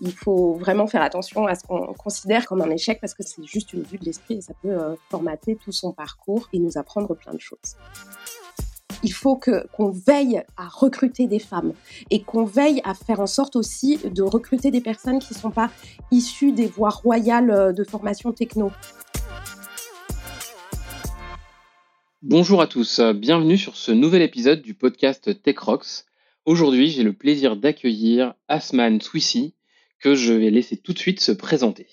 il faut vraiment faire attention à ce qu'on considère comme un échec parce que c'est juste une vue de l'esprit et ça peut euh, formater tout son parcours et nous apprendre plein de choses. Il faut que qu'on veille à recruter des femmes et qu'on veille à faire en sorte aussi de recruter des personnes qui ne sont pas issues des voies royales euh, de formation techno. Bonjour à tous, bienvenue sur ce nouvel épisode du podcast Tech Rocks. Aujourd'hui, j'ai le plaisir d'accueillir Asman Swissy, que je vais laisser tout de suite se présenter.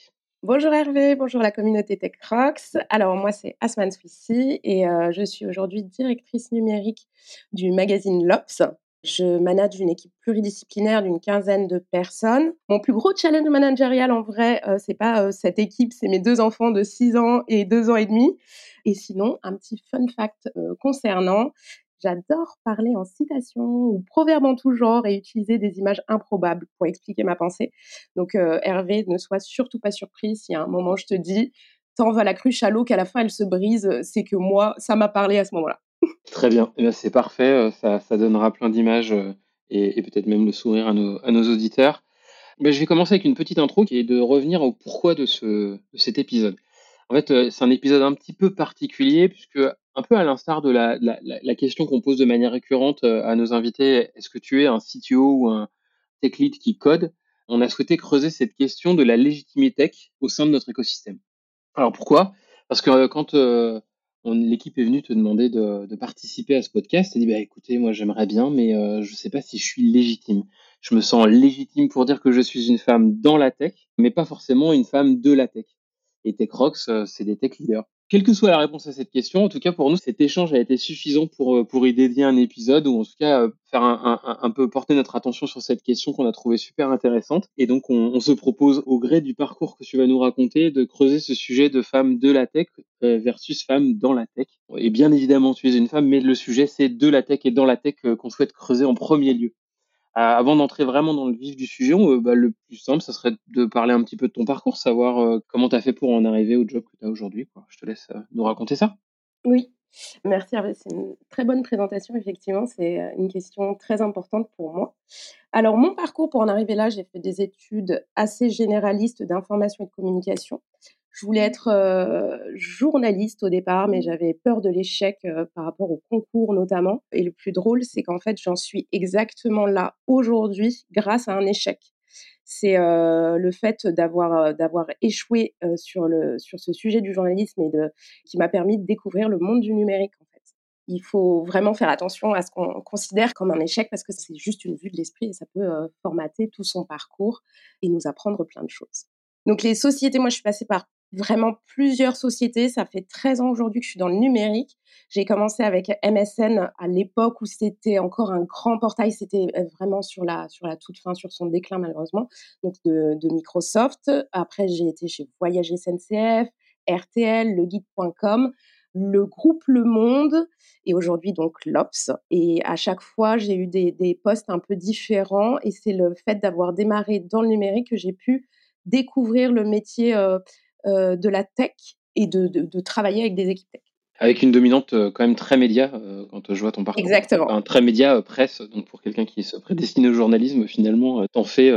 Bonjour Hervé, bonjour la communauté TechRox. Alors moi c'est Asman Swissy et euh, je suis aujourd'hui directrice numérique du magazine Lops. Je manage une équipe pluridisciplinaire d'une quinzaine de personnes. Mon plus gros challenge managérial en vrai, euh, c'est pas euh, cette équipe, c'est mes deux enfants de 6 ans et 2 ans et demi. Et sinon, un petit fun fact concernant, J'adore parler en citation ou proverbe en tout genre et utiliser des images improbables pour expliquer ma pensée. Donc euh, Hervé, ne sois surtout pas surpris si à un moment je te dis tant va la cruche à l'eau qu'à la fin elle se brise, c'est que moi, ça m'a parlé à ce moment-là. Très bien, eh c'est parfait, euh, ça, donnera plein d'images euh, et, peut-être même le sourire à nos, auditeurs. Mais je vais commencer avec une petite intro qui est de revenir au pourquoi de cet épisode. En fait, c'est un épisode un petit peu particulier puisque un peu à l'instar de la, la, la question qu'on pose de manière récurrente euh, à nos invités, est-ce que tu es un CTO ou un tech lead qui code? On a souhaité creuser cette question de la légitimité tech au sein de notre écosystème. Alors pourquoi? Parce que euh, quand euh, l'équipe est venue te demander de, de participer à ce podcast, tu dit bah écoutez, moi j'aimerais bien, mais je ne sais pas si je suis légitime. Je me sens légitime pour dire que je suis une femme dans la tech, mais pas forcément une femme de la tech. Et TechRox, c'est des tech leaders. Quelle que soit la réponse à cette question, en tout cas pour nous, cet échange a été suffisant pour, euh, pour y dédier un épisode ou en tout cas euh, faire un, un, peu porter notre attention sur cette question qu'on a trouvée super intéressante. Et donc on, on, se propose au gré du parcours que tu vas nous raconter de creuser ce sujet de femmes de la tech euh, versus femmes dans la tech. Et bien évidemment, tu es une femme, mais le sujet c'est de la tech et dans la tech qu'on souhaite creuser en premier lieu. Euh, avant d'entrer vraiment dans le vif du sujet, euh, bah, le plus simple, ça serait de parler un petit peu de ton parcours, savoir euh, comment tu as fait pour en arriver au job que tu as aujourd'hui. Je te laisse nous raconter ça. Oui, Merci c'est une très bonne présentation, effectivement, c'est une question très importante pour moi. Alors mon parcours pour en arriver là, j'ai fait des études assez généralistes d'information et de communication. Je voulais être euh, journaliste au départ, mais j'avais peur de l'échec euh, par rapport au concours notamment. Et le plus drôle, c'est qu'en fait, j'en suis exactement là aujourd'hui grâce à un échec. C'est euh, le fait d'avoir d'avoir échoué sur le sur ce sujet du journalisme et de qui m'a permis de découvrir le monde du numérique en fait. Il faut vraiment faire attention à ce qu'on considère comme un échec parce que c'est juste une vue de l'esprit et ça peut formater tout son parcours et nous apprendre plein de choses. Donc les sociétés, moi je suis passée par vraiment plusieurs sociétés. Ça fait 13 ans aujourd'hui que je suis dans le numérique. J'ai commencé avec MSN à l'époque où c'était encore un grand portail. C'était euh, vraiment sur la, sur la toute fin, sur son déclin malheureusement, donc de, Microsoft. Après, j'ai été chez Voyage SNCF, RTL, leguide.com le groupe Le Monde et aujourd'hui donc l'Ops. Et à chaque fois, j'ai eu des, postes un peu différents et c'est le fait d'avoir démarré dans le numérique que j'ai pu découvrir le métier euh, de la tech et de, de, travailler avec des équipes tech. Avec une dominante euh, quand même très média, euh, quand je vois ton parcours. Exactement. Un très média presse, donc pour quelqu'un qui se prédestine au journalisme, finalement, t'en fais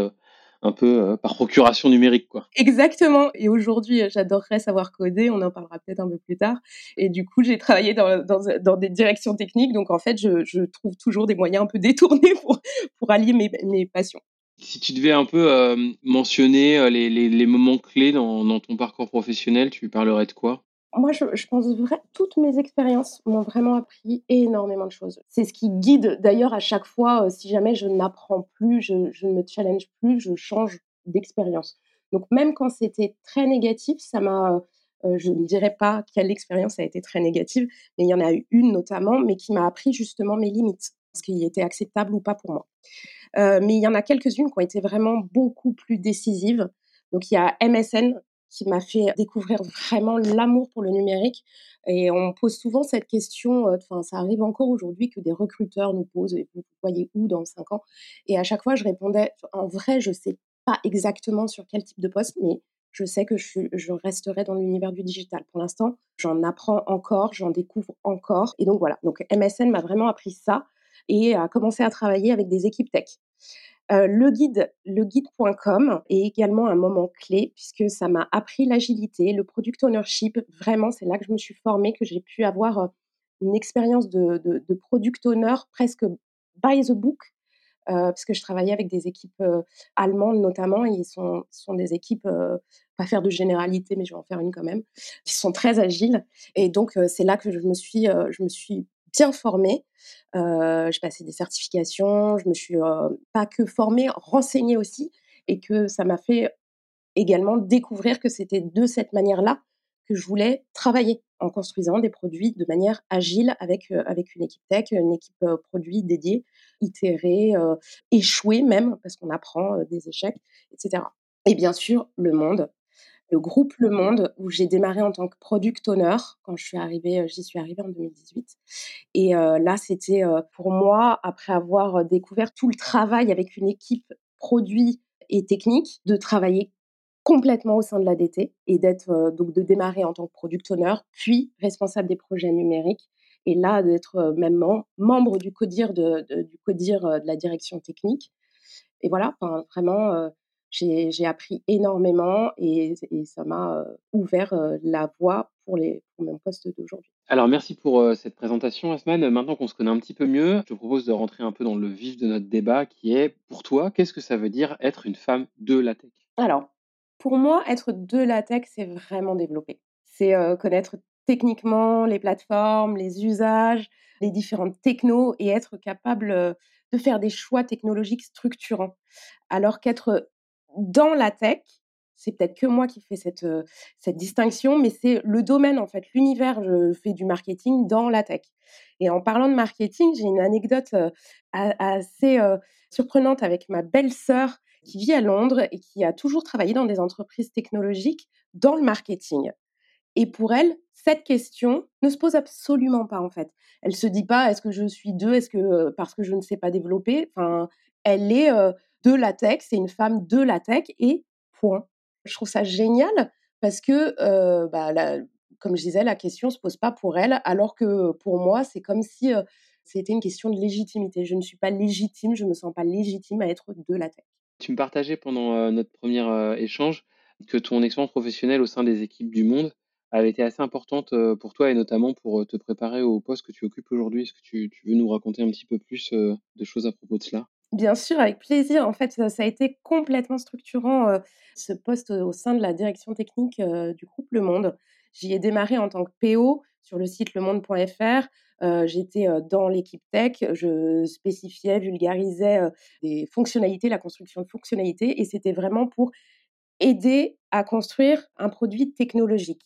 un peu par procuration numérique. quoi. Exactement. Et aujourd'hui, j'adorerais savoir coder, on en parlera peut-être un peu plus tard. Et du coup, j'ai travaillé dans, dans, dans, des directions techniques, donc en fait, je, je, trouve toujours des moyens un peu détournés pour, pour allier mes, mes passions. Si tu devais un peu euh, mentionner euh, les, les, moments clés dans, dans, ton parcours professionnel, tu parlerais de quoi? Moi, je, pense vrai, toutes mes expériences m'ont vraiment appris énormément de choses. C'est ce qui guide d'ailleurs à chaque fois, euh, si jamais je n'apprends plus, je, je, ne me challenge plus, je change d'expérience. Donc même quand c'était très négatif, ça m'a, je ne dirais pas quelle expérience a été très négative, mais il y en a eu une notamment, mais qui m'a appris justement mes limites, ce qui était acceptable ou pas pour moi. Euh, mais il y en a quelques-unes qui ont été vraiment beaucoup plus décisives. Donc il y a MSN qui m'a fait découvrir vraiment l'amour pour le numérique. Et on pose souvent cette question, euh, enfin ça arrive encore aujourd'hui que des recruteurs nous posent, vous voyez où dans cinq ans? Et à chaque fois, je répondais, en vrai, je sais pas exactement sur quel type de poste, mais je sais que je, je resterai dans l'univers du digital. Pour l'instant, j'en apprends encore, j'en découvre encore. Et donc voilà, donc MSN m'a vraiment appris ça et à commencer à travailler avec des équipes tech. le guide, leguide.com est également un moment clé puisque ça m'a appris l'agilité, le product ownership. Vraiment, c'est là que je me suis formée, que j'ai pu avoir une expérience de, product owner presque by the book, euh, parce que je travaillais avec des équipes allemandes notamment, ils sont, sont des équipes, pas faire de généralité, mais je vais en faire une quand même, qui sont très agiles. Et donc, c'est là que je me suis, je me suis bien formée. Euh, j'ai passé des certifications, je me suis pas que formée, renseignée aussi, et que ça m'a fait également découvrir que c'était de cette manière-là que je voulais travailler en construisant des produits de manière agile avec, avec une équipe tech, une équipe produit dédiée, itérée, échouer même, parce qu'on apprend des échecs, etc. Et bien sûr, le monde, le groupe Le Monde, où j'ai démarré en tant que product owner quand je suis arrivée, j'y suis arrivée en 2018. Et là, c'était pour moi, après avoir découvert tout le travail avec une équipe produit et technique, de travailler complètement au sein de l'ADT et d'être donc de démarrer en tant que product owner, puis responsable des projets numériques et là d'être même membre du CODIR de, du CODIR de la direction technique. Et voilà, vraiment j'ai appris énormément et, ça m'a ouvert la voie pour, les, pour mon poste d'aujourd'hui. Alors merci pour cette présentation, Asman. Maintenant qu'on se connaît un petit peu mieux, je te propose de rentrer un peu dans le vif de notre débat qui est, pour toi, qu'est-ce que ça veut dire être une femme de la tech? Alors, pour moi, être de la tech, c'est vraiment développer. C'est connaître techniquement les plateformes, les usages, les différentes technos et être capable de faire des choix technologiques structurants. Alors qu'être dans la tech, c'est peut-être que moi qui fais cette, cette distinction, mais c'est le domaine, en fait, l'univers, je fais du marketing dans la tech. Et en parlant de marketing, j'ai une anecdote assez surprenante avec ma belle-sœur qui vit à Londres et qui a toujours travaillé dans des entreprises technologiques dans le marketing. Et pour elle, cette question ne se pose absolument pas en fait. Elle se dit pas est-ce que je suis deux, est-ce que parce que je ne sais pas développer? Enfin, elle est de la tech, c'est une femme de la tech et point. Je trouve ça génial parce que, bah, comme je disais, la question se pose pas pour elle, alors que pour moi, c'est comme si c'était une question de légitimité. Je ne suis pas légitime, je me sens pas légitime à être de la tech. Tu me partageais pendant notre premier échange que ton expérience professionnelle au sein des équipes du monde avait été assez importante pour toi et notamment pour te préparer au poste que tu occupes aujourd'hui. Est-ce que tu, veux nous raconter un petit peu plus de choses à propos de cela? Bien sûr, avec plaisir. En fait, ça, a été complètement structurant, ce poste au sein de la direction technique du groupe Le Monde. J'y ai démarré en tant que PO sur le site lemonde.fr. J'étais dans l'équipe tech, je spécifiais, vulgarisais des fonctionnalités, la construction de fonctionnalités, et c'était vraiment pour aider à construire un produit technologique.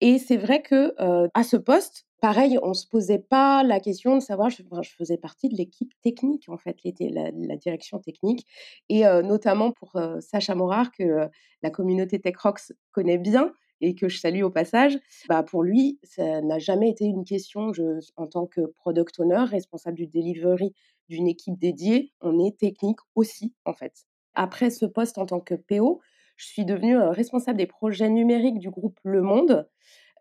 Et c'est vrai que à ce poste, pareil, on se posait pas la question de savoir. Je, je faisais partie de l'équipe technique en fait, la, direction technique, et notamment pour Sacha Morard que la communauté Tech Rocks connaît bien et que je salue au passage. Bah pour lui, ça n'a jamais été une question. Je, en tant que product owner, responsable du delivery d'une équipe dédiée, on est technique aussi en fait. Après ce poste en tant que PO, je suis devenue responsable des projets numériques du groupe Le Monde.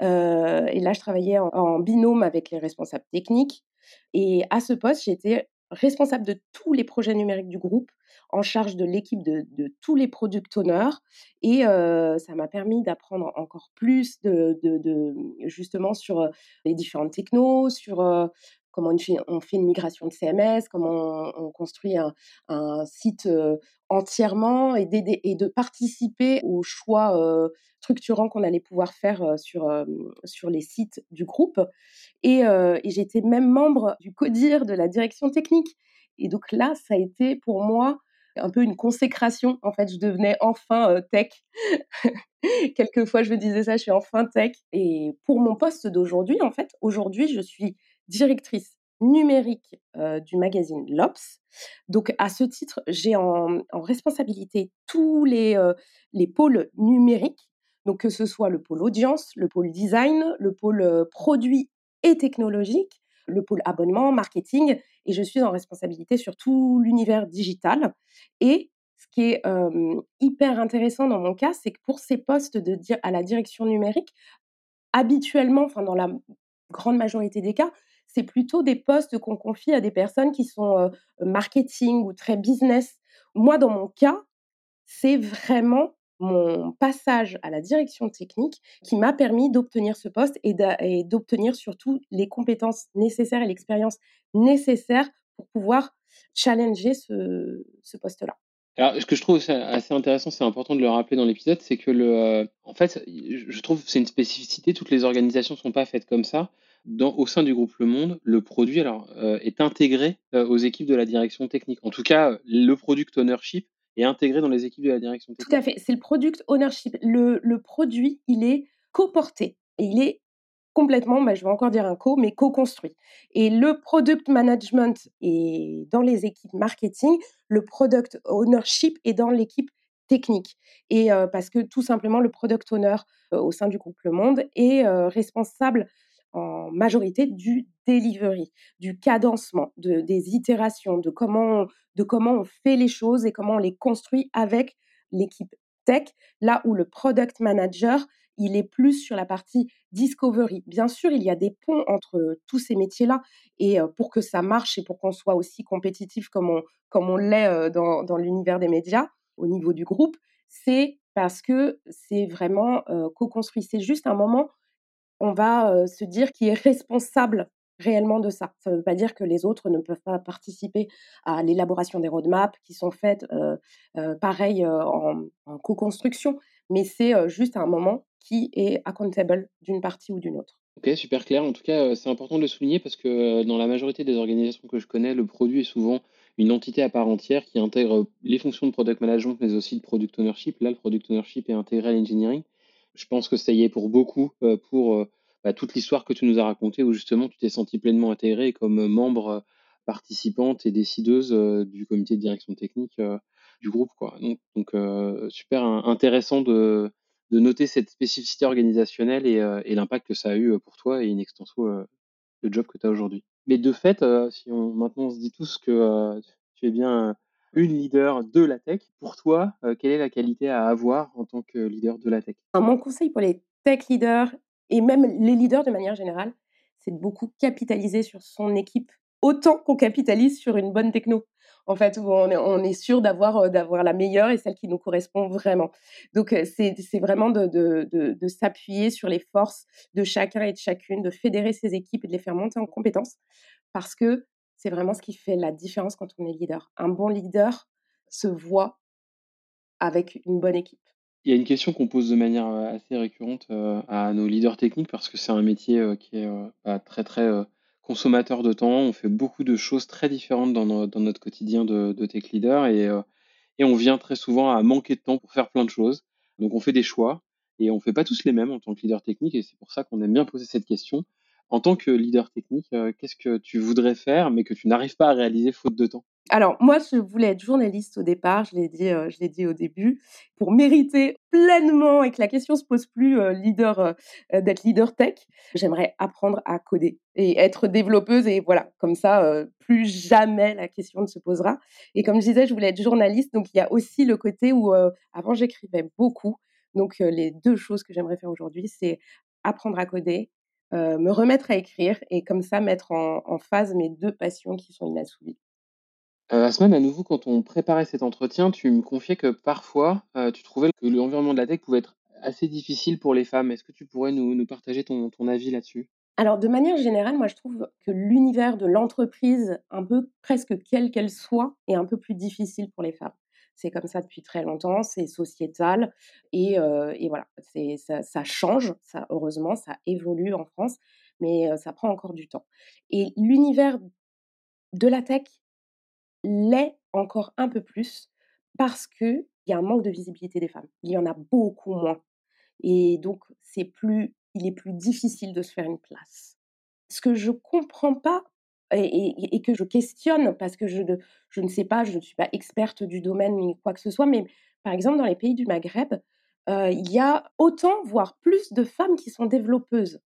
et là, je travaillais en, binôme avec les responsables techniques. Et à ce poste, j'étais responsable de tous les projets numériques du groupe, en charge de l'équipe de, tous les product owners. Et ça m'a permis d'apprendre encore plus justement sur les différentes technos, sur comment on fait, une migration de CMS, comment on, construit un, site entièrement et, de participer aux choix structurants qu'on allait pouvoir faire sur, sur les sites du groupe. Et, et j'étais même membre du CODIR de la direction technique. Et donc là, ça a été pour moi un peu une consécration. En fait, je devenais enfin tech. Quelquefois, je me disais ça, je suis enfin tech. Et pour mon poste d'aujourd'hui, en fait, aujourd'hui, je suis directrice numérique du magazine L'Obs. Donc, à ce titre, j'ai en, responsabilité tous les, les pôles numériques. Donc, que ce soit le pôle audience, le pôle design, le pôle produit et technologique, le pôle abonnement, marketing, et je suis en responsabilité sur tout l'univers digital. Et ce qui est hyper intéressant dans mon cas, c'est que pour ces postes de, à la direction numérique, habituellement, enfin dans la grande majorité des cas, c'est plutôt des postes qu'on confie à des personnes qui sont marketing ou très business, moi, dans mon cas, c'est vraiment mon passage à la direction technique qui m'a permis d'obtenir ce poste et d'obtenir surtout les compétences nécessaires et l'expérience nécessaire pour pouvoir challenger ce, ce poste-là. Alors, ce que je trouve assez intéressant, c'est important de le rappeler dans l'épisode, c'est que le, euh, en fait, je trouve que c'est une spécificité. Toutes les organisations ne sont pas faites comme ça. Dans, au sein du groupe Le Monde, le produit alors euh, est intégré euh, aux équipes de la direction technique. En tout cas, le product ownership est intégré dans les équipes de la direction technique. Tout à fait. C'est le product ownership. Le, le produit, il est co-porté et il est complètement, bah, je vais encore dire un co, mais co-construit. Et le product management est dans les équipes marketing, le product ownership est dans l'équipe technique. Et parce que tout simplement, le product owner au sein du groupe Le Monde est responsable en majorité du delivery, du cadencement, de, des itérations, de comment, de comment on fait les choses et comment on les construit avec l'équipe tech, là où le product manager il est plus sur la partie discovery. Bien sûr, il y a des ponts entre tous ces métiers-là et pour que ça marche et pour qu'on soit aussi compétitif comme on, comme on l'est dans, dans l'univers des médias au niveau du groupe, c'est parce que c'est vraiment co-construit. C'est juste un moment, on va se dire qui est responsable réellement de ça. Ça ne veut pas dire que les autres ne peuvent pas participer à l'élaboration des roadmaps qui sont faites pareil en, en co-construction, mais c'est juste un moment qui est accountable d'une partie ou d'une autre. Ok, super clair. En tout cas, c'est important de le souligner parce que dans la majorité des organisations que je connais, le produit est souvent une entité à part entière qui intègre les fonctions de product management, mais aussi de product ownership. Là, le product ownership est intégré à l'engineering. Je pense que ça y est pour beaucoup, pour bah, toute l'histoire que tu nous as racontée, où justement tu t'es senti pleinement intégré comme membre participante et décideuse du comité de direction technique du groupe. Donc super intéressant de, de noter cette spécificité organisationnelle et, euh, l'impact que ça a eu euh, pour toi et une extension euh, le job que tu as aujourd'hui. Mais de fait, si on, maintenant on se dit tous que tu es bien une leader de la tech, pour toi, quelle est la qualité à avoir en tant que leader de la tech? Mon conseil pour les tech leaders et même les leaders de manière générale, c'est de beaucoup capitaliser sur son équipe autant qu'on capitalise sur une bonne techno en fait, où on est, sûr d'avoir, la meilleure et celle qui nous correspond vraiment. Donc, c'est, vraiment de, de s'appuyer sur les forces de chacun et de chacune, de fédérer ses équipes et de les faire monter en compétences, parce que c'est vraiment ce qui fait la différence quand on est leader. Un bon leader se voit avec une bonne équipe. Il y a une question qu'on pose de manière assez récurrente à nos leaders techniques parce que c'est un métier qui est bah, très très consommateur de temps, on fait beaucoup de choses très différentes dans, notre quotidien de, tech leader euh, et, on vient très souvent à manquer de temps pour faire plein de choses. Donc on fait des choix et on ne fait pas tous les mêmes en tant que leader technique et c'est pour ça qu'on aime bien poser cette question. En tant que leader technique, euh, qu'est-ce que tu voudrais faire mais que tu n'arrives pas à réaliser faute de temps? Alors moi, je voulais être journaliste au départ, je l'ai dit, euh, je l'ai dit au début, pour mériter pleinement et que la question se pose plus euh, leader euh, d'être leader tech. J'aimerais apprendre à coder et être développeuse et voilà, comme ça, plus jamais la question ne se posera. Et comme je disais, je voulais être journaliste, donc il y a aussi le côté où avant j'écrivais beaucoup. Donc les deux choses que j'aimerais faire aujourd'hui, c'est apprendre à coder, me remettre à écrire et comme ça mettre en, en phase mes deux passions qui sont inassouvies. Euh, Asman, à nouveau, quand on préparait cet entretien, tu me confiais que parfois, euh, tu trouvais que l'environnement de la tech pouvait être assez difficile pour les femmes. Est-ce que tu pourrais nous, partager ton, avis là-dessus? Alors, de manière générale, moi, je trouve que l'univers de l'entreprise, un peu presque quelle qu'elle soit, est un peu plus difficile pour les femmes. C'est comme ça depuis très longtemps, c'est sociétal et, euh, voilà, ça, ça change, ça, heureusement, ça évolue en France, mais ça prend encore du temps. Et l'univers de la tech l'est encore un peu plus parce qu'il y a un manque de visibilité des femmes. Il y en a beaucoup moins. Et donc, c'est plus, il est plus difficile de se faire une place. Ce que je comprends pas et, que je questionne, parce que je, je ne sais pas, je ne suis pas experte du domaine ni quoi que ce soit, mais par exemple, dans les pays du Maghreb, euh, il y a autant, voire plus de femmes qui sont développeuses.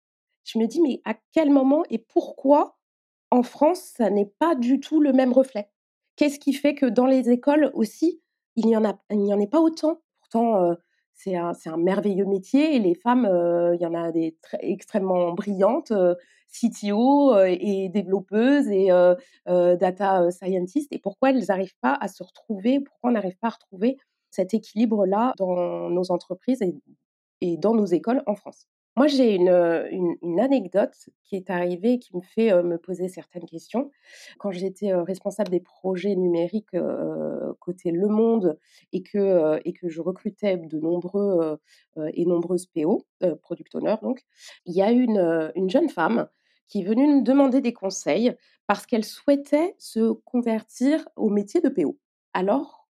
Je me dis, mais à quel moment et pourquoi en France, ça n'est pas du tout le même reflet? Qu'est-ce qui fait que dans les écoles aussi, il n'y en, a, en ait pas autant? Pourtant, c'est un, un, merveilleux métier et les femmes, il y en a des très, extrêmement brillantes. CTO et développeuses et data scientists et pourquoi elles n'arrivent pas à se retrouver, pourquoi on n'arrive pas à retrouver cet équilibre-là dans nos entreprises et dans nos écoles en France? Moi, j'ai une, une, anecdote qui est arrivée et qui me fait me poser certaines questions. Quand j'étais responsable des projets numériques côté Le Monde et que, et que je recrutais de nombreux et nombreuses PO, product owners donc, il y a une, une jeune femme qui est venue me demander des conseils parce qu'elle souhaitait se convertir au métier de PO. Alors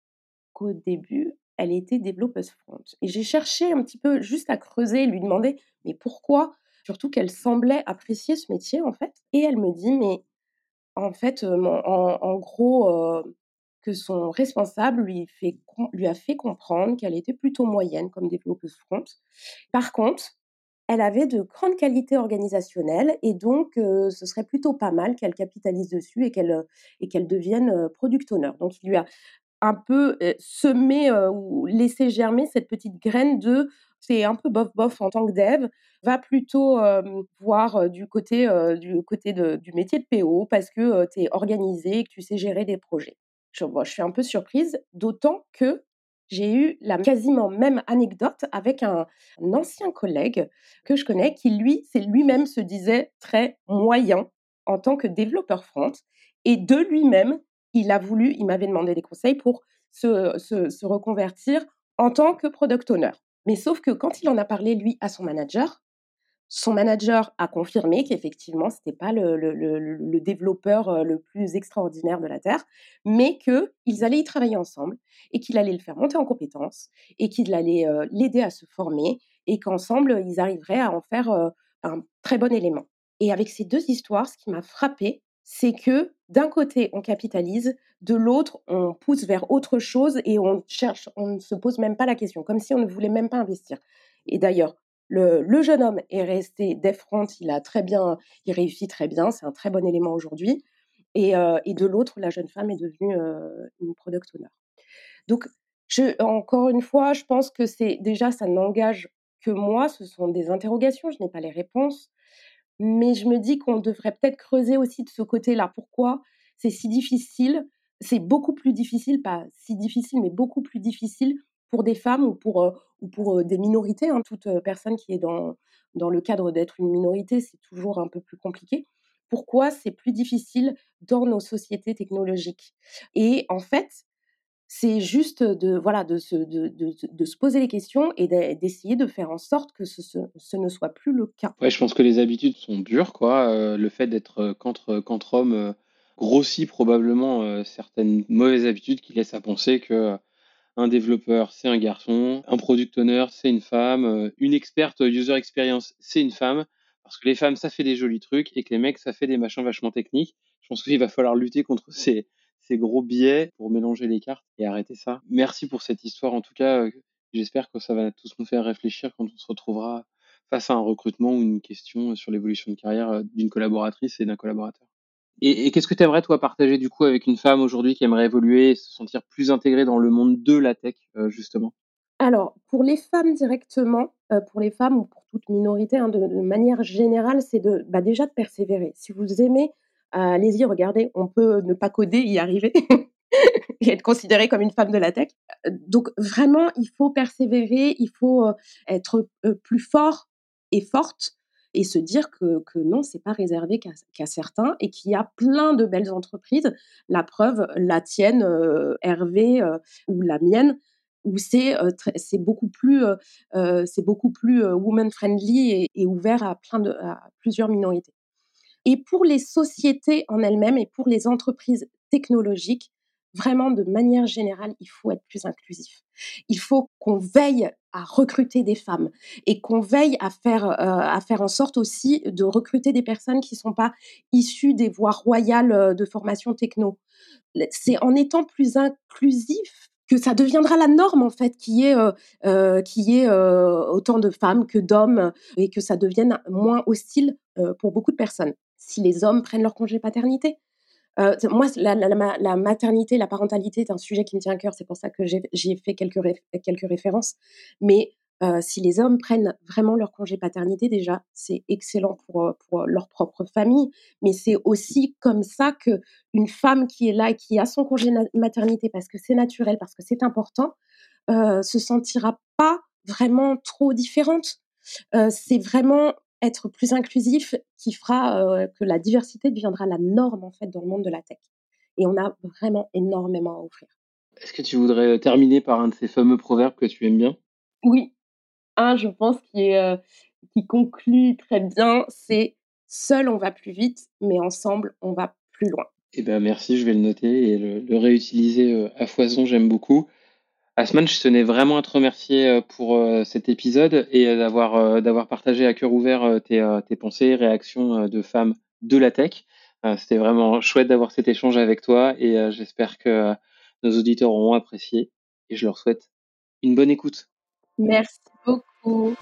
qu'au début, elle était développeuse front. Et j'ai cherché un petit peu juste à creuser, lui demander mais pourquoi? Surtout qu'elle semblait apprécier ce métier en fait. Et elle me dit mais en fait, en, gros, que son responsable lui, fait, lui a fait comprendre qu'elle était plutôt moyenne comme développeuse front. Par contre, elle avait de grandes qualités organisationnelles et donc ce serait plutôt pas mal qu'elle capitalise dessus et qu'elle et qu'elle devienne product owner. Donc il lui a un peu semer ou laisser germer cette petite graine de c'est un peu bof bof en tant que dev, va plutôt voir du côté, du, côté du métier de PO parce que tu es organisé et que tu sais gérer des projets. Je, je suis un peu surprise, d'autant que j'ai eu la quasiment même anecdote avec un, un, ancien collègue que je connais qui, lui, c'est lui-même se disait très moyen en tant que développeur front et de lui-même, il a voulu, il m'avait demandé des conseils pour se, reconvertir en tant que product owner. Mais sauf que quand il en a parlé, lui, à son manager, son manager a confirmé qu'effectivement, ce n'était pas le, développeur euh, le plus extraordinaire de la Terre, mais qu'ils allaient y travailler ensemble et qu'il allait le faire monter en compétences et qu'il allait euh, l'aider à se former et qu'ensemble, ils arriveraient à en faire euh, un très bon élément. Et avec ces deux histoires, ce qui m'a frappé, c'est que d'un côté, on capitalise, de l'autre, on pousse vers autre chose et on cherche, on ne se pose même pas la question, comme si on ne voulait même pas investir. Et d'ailleurs, le, jeune homme est resté front, il a très bien, il réussit très bien, c'est un très bon élément aujourd'hui. Et, euh, de l'autre, la jeune femme est devenue euh, une product owner. Donc, encore une fois, je pense que c'est déjà, ça n'engage que moi, ce sont des interrogations, je n'ai pas les réponses. Mais je me dis qu'on devrait peut-être creuser aussi de ce côté-là. Pourquoi c'est si difficile? C'est beaucoup plus difficile, pas si difficile, mais beaucoup plus difficile pour des femmes ou pour, ou pour des minorités. Hein. Toute personne qui est dans, dans le cadre d'être une minorité, c'est toujours un peu plus compliqué. Pourquoi c'est plus difficile dans nos sociétés technologiques? Et en fait, c'est juste de, voilà, de, se, de, de, se poser les questions et d'essayer de faire en sorte que ce, ne soit plus le cas. Ouais, je pense que les habitudes sont dures. Quoi. Euh, le fait d'être contre, contre homme euh, grossit probablement euh, certaines mauvaises habitudes qui laissent à penser que un développeur, c'est un garçon, un product owner, c'est une femme, une experte user experience, c'est une femme, parce que les femmes, ça fait des jolis trucs, et que les mecs, ça fait des machins vachement techniques. Je pense qu'il va falloir lutter contre ces, ces gros biais pour mélanger les cartes et arrêter ça. Merci pour cette histoire. En tout cas, euh, j'espère que ça va tous nous faire réfléchir quand on se retrouvera face à un recrutement ou une question sur l'évolution de carrière euh, d'une collaboratrice et d'un collaborateur. Et, qu'est-ce que tu aimerais, toi, partager du coup avec une femme aujourd'hui qui aimerait évoluer et se sentir plus intégrée dans le monde de la tech, euh, justement? Alors, pour les femmes directement, pour les femmes ou pour toute minorité, hein, de, manière générale, c'est de, bah, déjà de persévérer. Si vous aimez allez-y, regardez, on peut ne pas coder, y arriver et être considérée comme une femme de la tech. Donc vraiment, il faut persévérer, il faut être plus fort et forte et se dire que, que non, c'est pas réservé qu'à certains et qu'il y a plein de belles entreprises. La preuve, la tienne, Hervé, ou la mienne, où c'est c'est beaucoup plus c'est beaucoup plus woman friendly et, ouvert à plein de à plusieurs minorités. Et pour les sociétés en elles-mêmes et pour les entreprises technologiques, vraiment de manière générale, il faut être plus inclusif. Il faut qu'on veille à recruter des femmes et qu'on veille à faire, euh, à faire en sorte aussi de recruter des personnes qui ne sont pas issues des voies royales euh, de formation techno. C'est en étant plus inclusif que ça deviendra la norme en fait, qui est euh, euh qui est autant de femmes que d'hommes et que ça devienne moins hostile pour beaucoup de personnes si les hommes prennent leur congé paternité. Euh, moi, la, maternité, la parentalité est un sujet qui me tient à cœur, c'est pour ça que j'ai fait quelques, quelques références. Mais si les hommes prennent vraiment leur congé paternité, déjà, c'est excellent pour, pour leur propre famille, mais c'est aussi comme ça que une femme qui est là et qui a son congé maternité parce que c'est naturel, parce que c'est important, se sentira pas vraiment trop différente. c'est vraiment être plus inclusif qui fera que la diversité deviendra la norme en fait dans le monde de la tech. Et on a vraiment énormément à offrir. Est-ce que tu voudrais terminer par un de ces fameux proverbes que tu aimes bien? Oui, un, je pense, qui, est, qui conclut très bien, c'est seul on va plus vite, mais ensemble on va plus loin. Eh ben merci, je vais le noter et le réutiliser à foison, j'aime beaucoup. Asman, je tenais vraiment à te remercier euh, pour euh, cet épisode et euh, d'avoir d'avoir partagé à cœur ouvert tes, tes pensées réactions de femmes de la tech. C'était vraiment chouette d'avoir cet échange avec toi et j'espère que nos auditeurs auront apprécié et je leur souhaite une bonne écoute. Merci beaucoup.